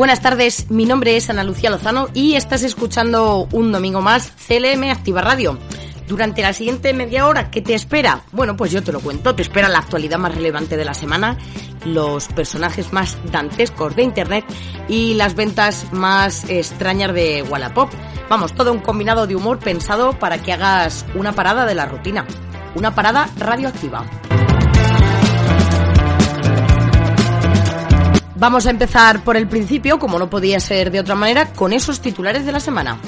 Buenas tardes, mi nombre es Ana Lucía Lozano y estás escuchando un domingo más CLM Activa Radio. Durante la siguiente media hora, ¿qué te espera? Bueno, pues yo te lo cuento. Te espera la actualidad más relevante de la semana, los personajes más dantescos de Internet y las ventas más extrañas de Wallapop. Vamos, todo un combinado de humor pensado para que hagas una parada de la rutina. Una parada radioactiva. Vamos a empezar por el principio, como no podía ser de otra manera, con esos titulares de la semana.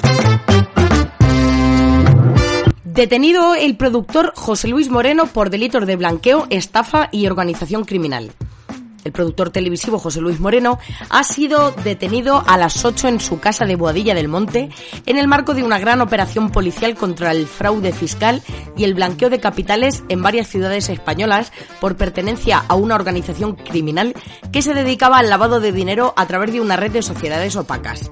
Detenido el productor José Luis Moreno por delitos de blanqueo, estafa y organización criminal. El productor televisivo José Luis Moreno ha sido detenido a las 8 en su casa de Boadilla del Monte en el marco de una gran operación policial contra el fraude fiscal y el blanqueo de capitales en varias ciudades españolas por pertenencia a una organización criminal que se dedicaba al lavado de dinero a través de una red de sociedades opacas.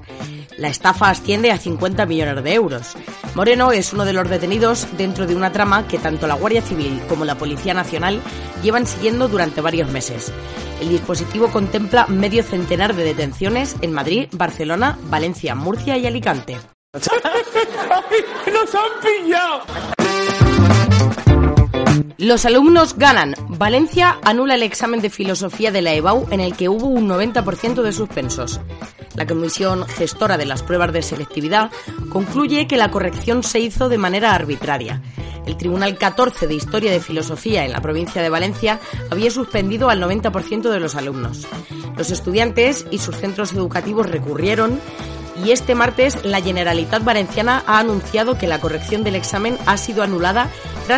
La estafa asciende a 50 millones de euros. Moreno es uno de los detenidos dentro de una trama que tanto la Guardia Civil como la Policía Nacional llevan siguiendo durante varios meses. El dispositivo contempla medio centenar de detenciones en Madrid, Barcelona, Valencia, Murcia y Alicante. ¡Nos han pillado! Los alumnos ganan. Valencia anula el examen de filosofía de la EBAU en el que hubo un 90% de suspensos. La comisión gestora de las pruebas de selectividad concluye que la corrección se hizo de manera arbitraria. El Tribunal 14 de Historia de Filosofía en la provincia de Valencia había suspendido al 90% de los alumnos. Los estudiantes y sus centros educativos recurrieron y este martes la Generalitat Valenciana ha anunciado que la corrección del examen ha sido anulada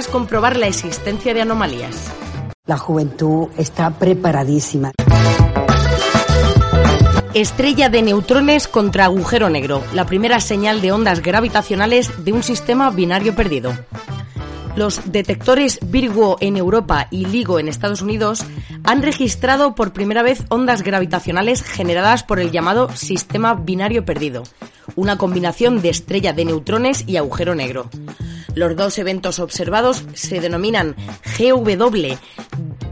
comprobar la existencia de anomalías. La juventud está preparadísima. Estrella de neutrones contra agujero negro, la primera señal de ondas gravitacionales de un sistema binario perdido. Los detectores Virgo en Europa y LIGO en Estados Unidos han registrado por primera vez ondas gravitacionales generadas por el llamado sistema binario perdido, una combinación de estrella de neutrones y agujero negro. Los dos eventos observados se denominan GW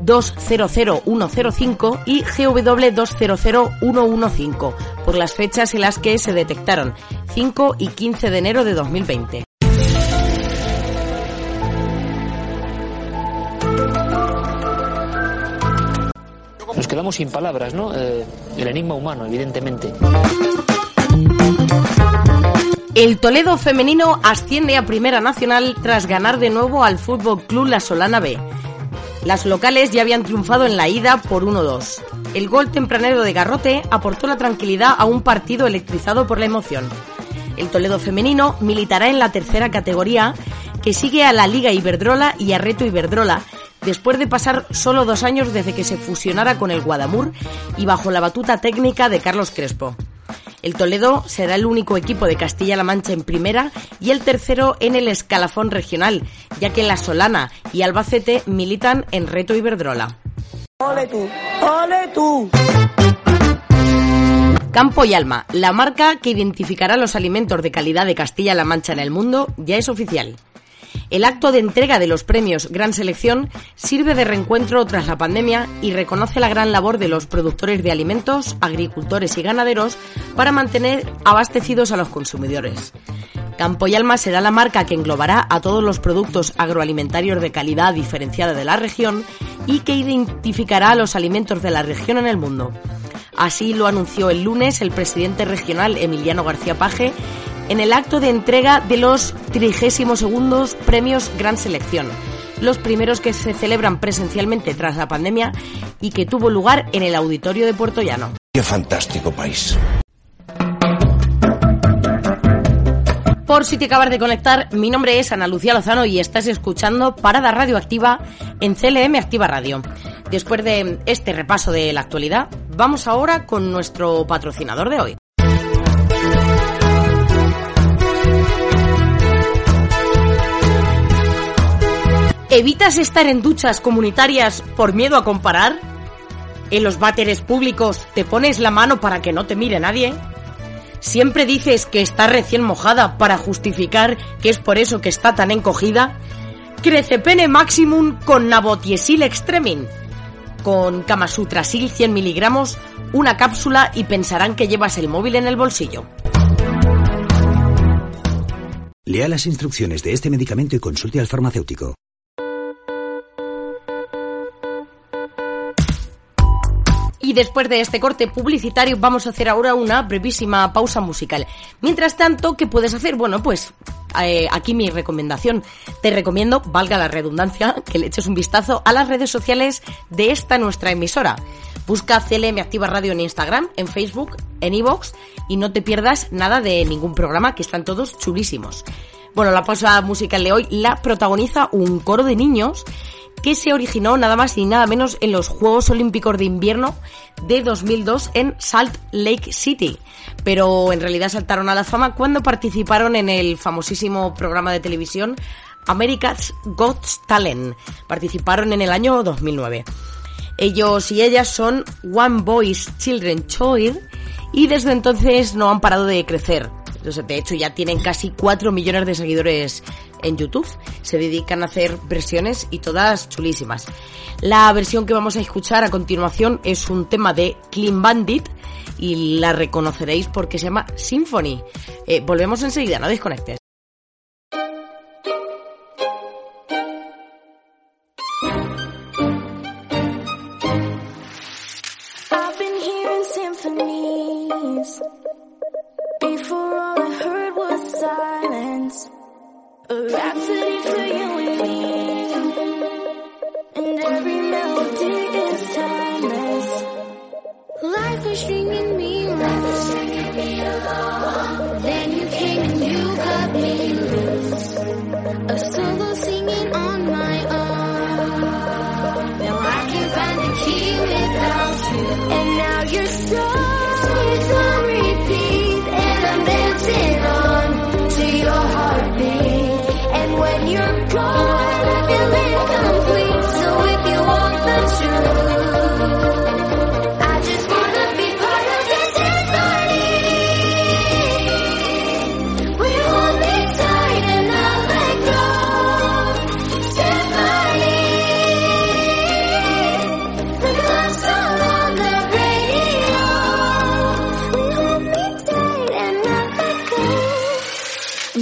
200105 y GW 200115 por las fechas en las que se detectaron 5 y 15 de enero de 2020. Nos quedamos sin palabras, ¿no? Eh, el enigma humano, evidentemente. El Toledo femenino asciende a Primera Nacional tras ganar de nuevo al Fútbol Club La Solana B. Las locales ya habían triunfado en la ida por 1-2. El gol tempranero de Garrote aportó la tranquilidad a un partido electrizado por la emoción. El Toledo femenino militará en la tercera categoría que sigue a la Liga Iberdrola y a Reto Iberdrola, después de pasar solo dos años desde que se fusionara con el Guadamur y bajo la batuta técnica de Carlos Crespo. El Toledo será el único equipo de Castilla-La Mancha en primera y el tercero en el escalafón regional, ya que La Solana y Albacete militan en Reto Iberdrola. ¡Ole tú! ¡Ole tú! Campo y Alma, la marca que identificará los alimentos de calidad de Castilla-La Mancha en el mundo, ya es oficial. El acto de entrega de los premios Gran Selección sirve de reencuentro tras la pandemia y reconoce la gran labor de los productores de alimentos, agricultores y ganaderos para mantener abastecidos a los consumidores. Campo y Alma será la marca que englobará a todos los productos agroalimentarios de calidad diferenciada de la región y que identificará a los alimentos de la región en el mundo. Así lo anunció el lunes el presidente regional Emiliano García Paje en el acto de entrega de los 32 premios Gran Selección, los primeros que se celebran presencialmente tras la pandemia y que tuvo lugar en el auditorio de Puerto Llano. ¡Qué fantástico país! Por si te acabas de conectar, mi nombre es Ana Lucía Lozano y estás escuchando Parada Radioactiva en CLM Activa Radio. Después de este repaso de la actualidad, vamos ahora con nuestro patrocinador de hoy. ¿Evitas estar en duchas comunitarias por miedo a comparar? ¿En los váteres públicos te pones la mano para que no te mire nadie? ¿Siempre dices que está recién mojada para justificar que es por eso que está tan encogida? Crece pene maximum con nabotiesil extremin. con Kama Sutra Sil 100 miligramos, una cápsula y pensarán que llevas el móvil en el bolsillo. Lea las instrucciones de este medicamento y consulte al farmacéutico. Y después de este corte publicitario vamos a hacer ahora una brevísima pausa musical. Mientras tanto, ¿qué puedes hacer? Bueno, pues eh, aquí mi recomendación. Te recomiendo, valga la redundancia, que le eches un vistazo a las redes sociales de esta nuestra emisora. Busca CLM Activa Radio en Instagram, en Facebook, en iVoox y no te pierdas nada de ningún programa que están todos chulísimos. Bueno, la pausa musical de hoy la protagoniza un coro de niños que se originó nada más y nada menos en los Juegos Olímpicos de Invierno de 2002 en Salt Lake City. Pero en realidad saltaron a la fama cuando participaron en el famosísimo programa de televisión America's Got Talent. Participaron en el año 2009. Ellos y ellas son One Boys Children Choir y desde entonces no han parado de crecer. De hecho, ya tienen casi 4 millones de seguidores en YouTube. Se dedican a hacer versiones y todas chulísimas. La versión que vamos a escuchar a continuación es un tema de Clean Bandit y la reconoceréis porque se llama Symphony. Eh, volvemos enseguida, no desconectes. done.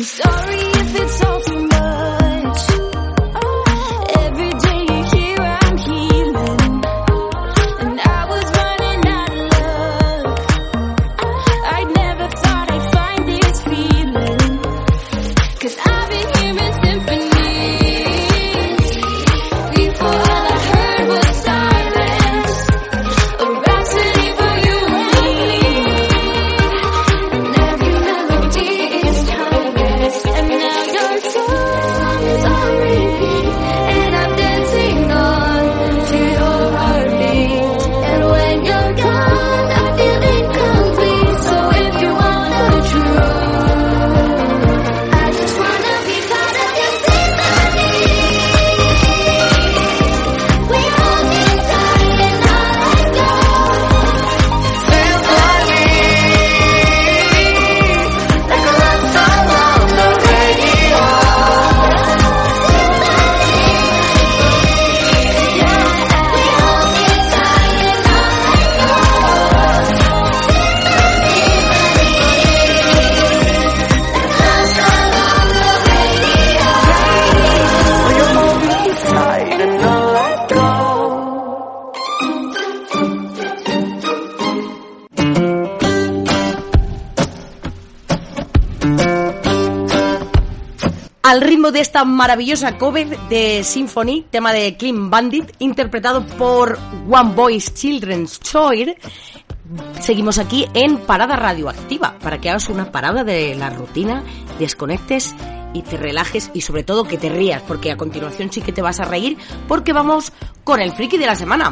I'm sorry. Al ritmo de esta maravillosa cover de Symphony, tema de Clean Bandit, interpretado por One Voice Children's Choir. Seguimos aquí en Parada Radioactiva, para que hagas una parada de la rutina, desconectes y te relajes y sobre todo que te rías, porque a continuación sí que te vas a reír, porque vamos con el friki de la semana.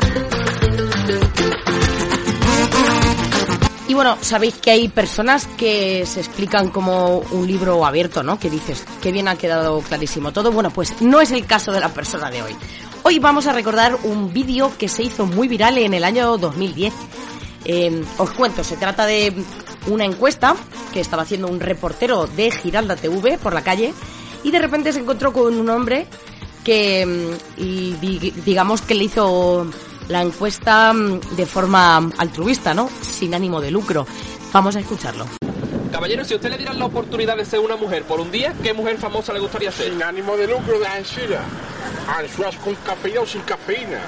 Y bueno, sabéis que hay personas que se explican como un libro abierto, ¿no? Que dices, qué bien ha quedado clarísimo todo. Bueno, pues no es el caso de la persona de hoy. Hoy vamos a recordar un vídeo que se hizo muy viral en el año 2010. Em, os cuento, se trata de una encuesta que estaba haciendo un reportero de Giralda TV por la calle y de repente se encontró con un hombre que, em, digamos que le hizo la encuesta mm, de forma altruista, ¿no? Sin ánimo de lucro. Vamos a escucharlo. Caballero, si usted le diera la oportunidad de ser una mujer por un día, ¿qué mujer famosa le gustaría ser? Sin ánimo de lucro de Alcira. Ansuas con cafeína o sin cafeína.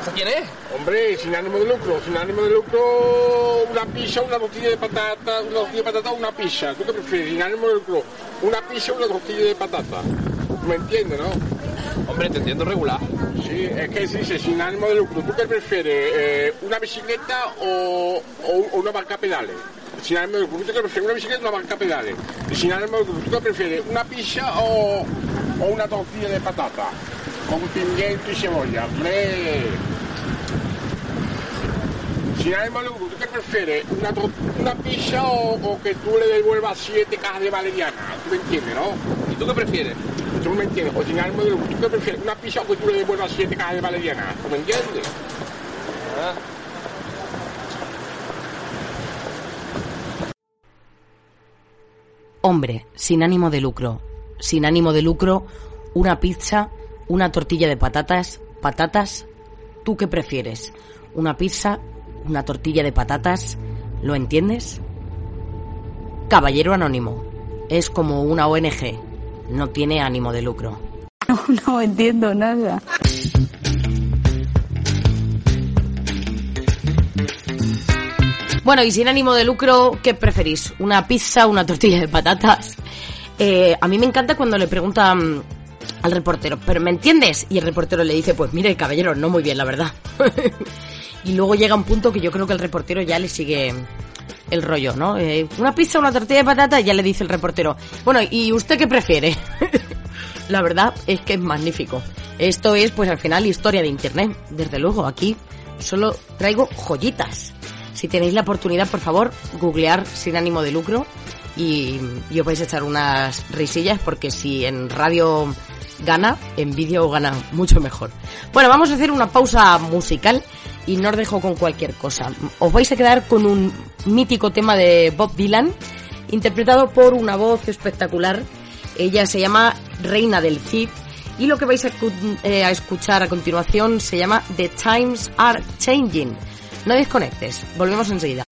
¿Esa quién es? Hombre, sin ánimo de lucro, sin ánimo de lucro, una pizza, una tortilla de patata, una tortilla de patata o una pizza. ¿Tú qué prefieres? Sin ánimo de lucro, una pizza o una tortilla de patata. ¿Me entiendes, no? Hombre, te entiendo regular. Sí, es que se dice sin ánimo de lucro. ¿Tú qué prefieres? Eh, ¿Una bicicleta o, o- o una barca a pedales? Sin ánimo de lucro. ¿Tú qué prefieres? ¿Una bicicleta o una barca a pedales? Y sin ánimo de lucro. ¿Tú qué prefieres? ¿Una pizza o, o una tortilla de patata? Con pimiento y cebolla. ¡Hombre! Sin ánimo de lucro. ¿Tú qué prefieres? ¿Una, tor- una pizza o, o que tú le devuelvas siete cajas de valeriana? ¿Tú me entiendes, no? ¿Y tú qué prefieres? ¿Tú me entiendes? Ánimo de lucro. ¿Tú qué prefieres? ¿Una pizza que tú le devuelvas siete cajas de valeriana? ¿Tú me entiendes? Hombre, sin ánimo de lucro. Sin ánimo de lucro, una pizza, una tortilla de patatas, patatas. ¿Tú qué prefieres? ¿Una pizza, una tortilla de patatas? ¿Lo entiendes? Caballero Anónimo. Es como una ONG. No tiene ánimo de lucro. No, no entiendo nada. Bueno, y sin ánimo de lucro, ¿qué preferís? ¿Una pizza, una tortilla de patatas? Eh, a mí me encanta cuando le preguntan al reportero, ¿pero me entiendes? Y el reportero le dice, pues mire, caballero, no muy bien, la verdad. y luego llega un punto que yo creo que el reportero ya le sigue el rollo, ¿no? Eh, una pizza, una tortilla de patatas, y ya le dice el reportero, bueno, ¿y usted qué prefiere? la verdad es que es magnífico. Esto es, pues al final, historia de Internet. Desde luego, aquí solo traigo joyitas. Si tenéis la oportunidad, por favor, googlear sin ánimo de lucro y, y os vais a echar unas risillas porque si en radio gana, en vídeo gana mucho mejor. Bueno, vamos a hacer una pausa musical y no os dejo con cualquier cosa. Os vais a quedar con un mítico tema de Bob Dylan, interpretado por una voz espectacular. Ella se llama Reina del Cid y lo que vais a, eh, a escuchar a continuación se llama The Times Are Changing. No desconectes, volvemos enseguida.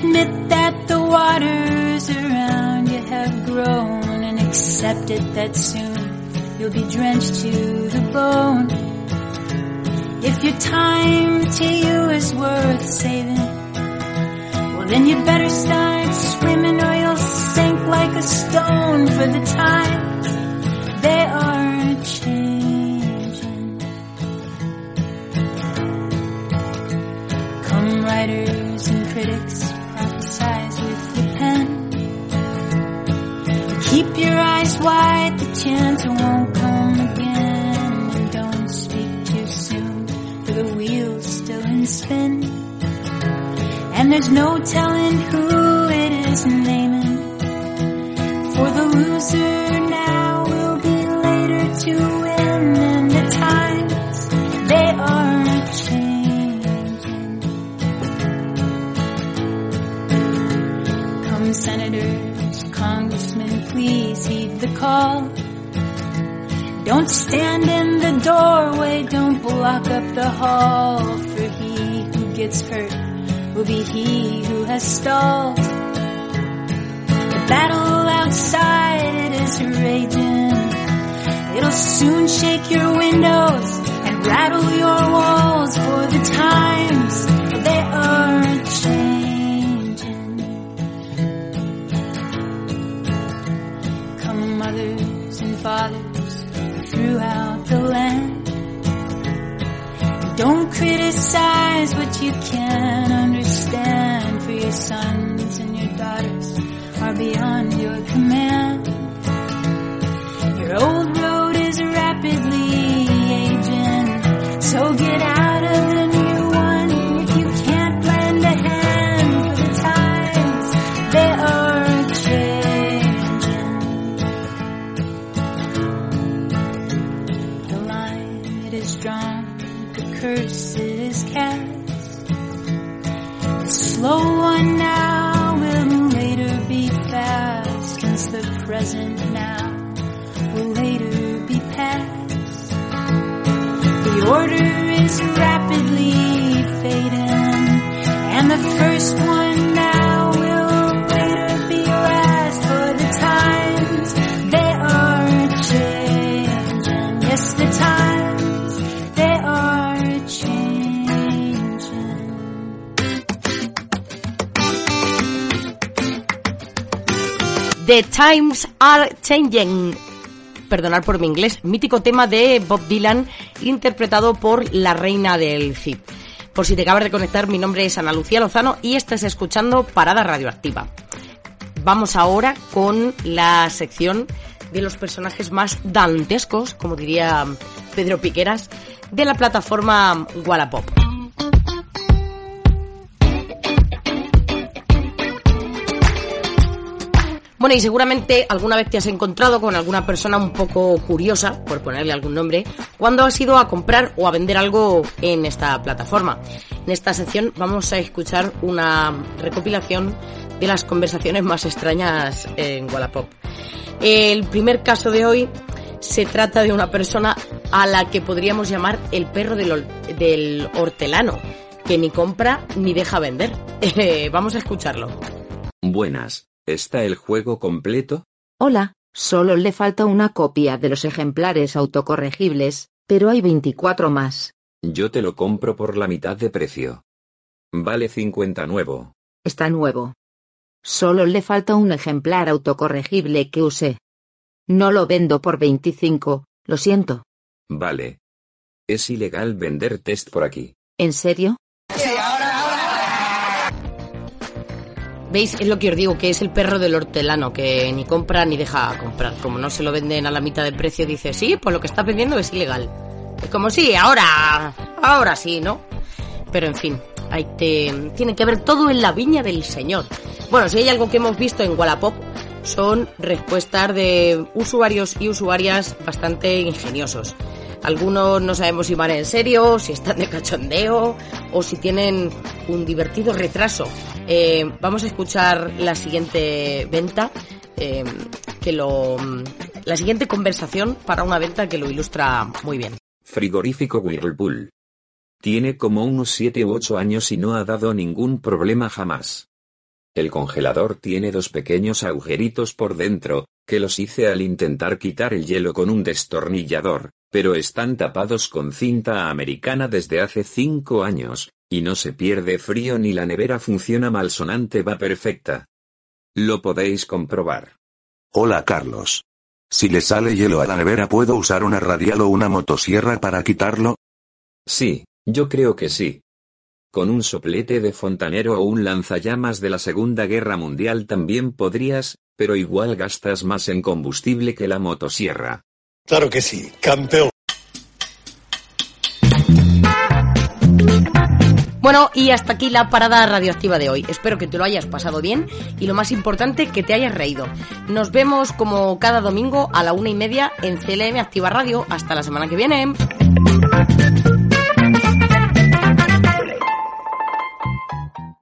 Admit that the waters around you have grown and accept it that soon you'll be drenched to the bone. If your time to you is worth saving, well then you better start swimming or you'll sink like a stone for the time they are changing. Your eyes wide, the chance won't come again. And don't speak too soon, for the wheel's still in spin. And there's no telling who it is naming. For the loser stand in the doorway, don't block up the hall, for he who gets hurt will be he who has stalled. The battle outside, is raging. It'll soon shake your windows and rattle criticize what you can't understand for your sons and your daughters are beyond your command. The Times Are Changing. Perdonar por mi inglés, mítico tema de Bob Dylan interpretado por la reina del Cid. Por si te acabas de conectar, mi nombre es Ana Lucía Lozano y estás escuchando Parada Radioactiva. Vamos ahora con la sección de los personajes más dantescos, como diría Pedro Piqueras, de la plataforma Wallapop. Y seguramente alguna vez te has encontrado con alguna persona un poco curiosa, por ponerle algún nombre, cuando has ido a comprar o a vender algo en esta plataforma. En esta sección vamos a escuchar una recopilación de las conversaciones más extrañas en Wallapop. El primer caso de hoy se trata de una persona a la que podríamos llamar el perro del, del hortelano, que ni compra ni deja vender. Eh, vamos a escucharlo. Buenas, ¿está el juego completo? Hola, solo le falta una copia de los ejemplares autocorregibles, pero hay 24 más. Yo te lo compro por la mitad de precio. Vale 50 nuevo. Está nuevo. Solo le falta un ejemplar autocorregible que usé. No lo vendo por 25, lo siento. Vale. Es ilegal vender test por aquí. ¿En serio? ¿Veis? Es lo que os digo, que es el perro del hortelano, que ni compra ni deja comprar. Como no se lo venden a la mitad de precio, dice, sí, pues lo que está vendiendo es ilegal. Es como, sí, ahora, ahora sí, ¿no? Pero en fin, hay te, tiene que ver todo en la viña del señor. Bueno, si hay algo que hemos visto en Wallapop, son respuestas de usuarios y usuarias bastante ingeniosos. Algunos no sabemos si van en serio, si están de cachondeo o si tienen un divertido retraso. Eh, vamos a escuchar la siguiente venta, eh, que lo, la siguiente conversación para una venta que lo ilustra muy bien. Frigorífico Whirlpool. Tiene como unos 7 u 8 años y no ha dado ningún problema jamás. El congelador tiene dos pequeños agujeritos por dentro, que los hice al intentar quitar el hielo con un destornillador, pero están tapados con cinta americana desde hace 5 años, y no se pierde frío ni la nevera funciona malsonante va perfecta. Lo podéis comprobar. Hola Carlos. Si le sale hielo a la nevera, ¿puedo usar una radial o una motosierra para quitarlo? Sí, yo creo que sí. Con un soplete de fontanero o un lanzallamas de la Segunda Guerra Mundial también podrías, pero igual gastas más en combustible que la motosierra. Claro que sí, campeón. Bueno, y hasta aquí la parada radioactiva de hoy. Espero que te lo hayas pasado bien y lo más importante, que te hayas reído. Nos vemos como cada domingo a la una y media en CLM Activa Radio. Hasta la semana que viene.